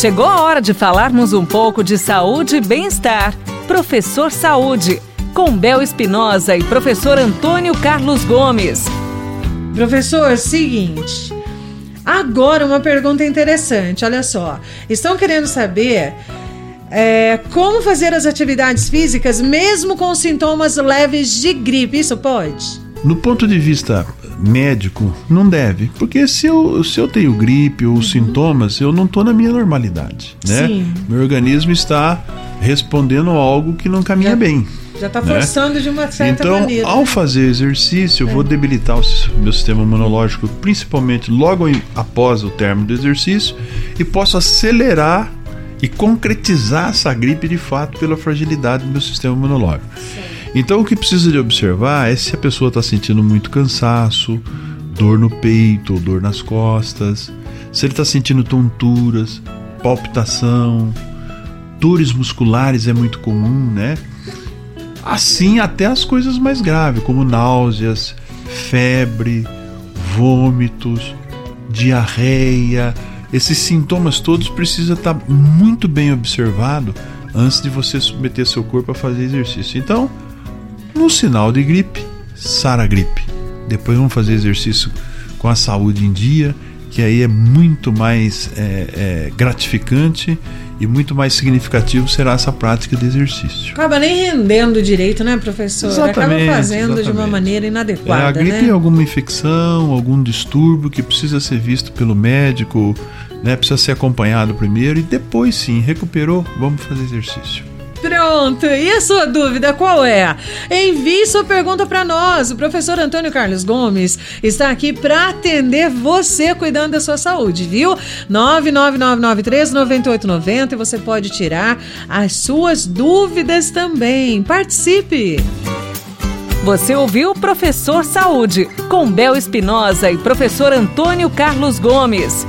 Chegou a hora de falarmos um pouco de saúde e bem-estar. Professor Saúde, com Bel Espinosa e professor Antônio Carlos Gomes. Professor, seguinte. Agora uma pergunta interessante, olha só. Estão querendo saber é, como fazer as atividades físicas mesmo com sintomas leves de gripe? Isso pode? No ponto de vista médico, não deve. Porque se eu, se eu tenho gripe ou uhum. sintomas, eu não estou na minha normalidade. Né? Sim. Meu organismo está respondendo a algo que não caminha já, bem. Já está né? forçando né? de uma certa então, maneira. Então, ao fazer exercício, eu é. vou debilitar o meu sistema imunológico, principalmente logo após o término do exercício, e posso acelerar e concretizar essa gripe de fato pela fragilidade do meu sistema imunológico. Sim. Então o que precisa de observar é se a pessoa está sentindo muito cansaço, dor no peito ou dor nas costas, se ele está sentindo tonturas, palpitação, dores musculares é muito comum, né? Assim até as coisas mais graves, como náuseas, febre, vômitos, diarreia, esses sintomas todos precisam estar tá muito bem observado antes de você submeter seu corpo a fazer exercício. Então, no sinal de gripe, sara gripe. Depois vamos fazer exercício com a saúde em dia, que aí é muito mais é, é, gratificante e muito mais significativo será essa prática de exercício. Acaba nem rendendo direito, né, professor? Exatamente, Acaba fazendo exatamente. de uma maneira inadequada. É, a gripe né? é alguma infecção, algum distúrbio que precisa ser visto pelo médico, né? Precisa ser acompanhado primeiro e depois sim, recuperou, vamos fazer exercício. Pronto! E a sua dúvida qual é? Envie sua pergunta para nós. O professor Antônio Carlos Gomes está aqui para atender você cuidando da sua saúde, viu? 999939890 e você pode tirar as suas dúvidas também. Participe! Você ouviu Professor Saúde, com Bel Espinosa e professor Antônio Carlos Gomes.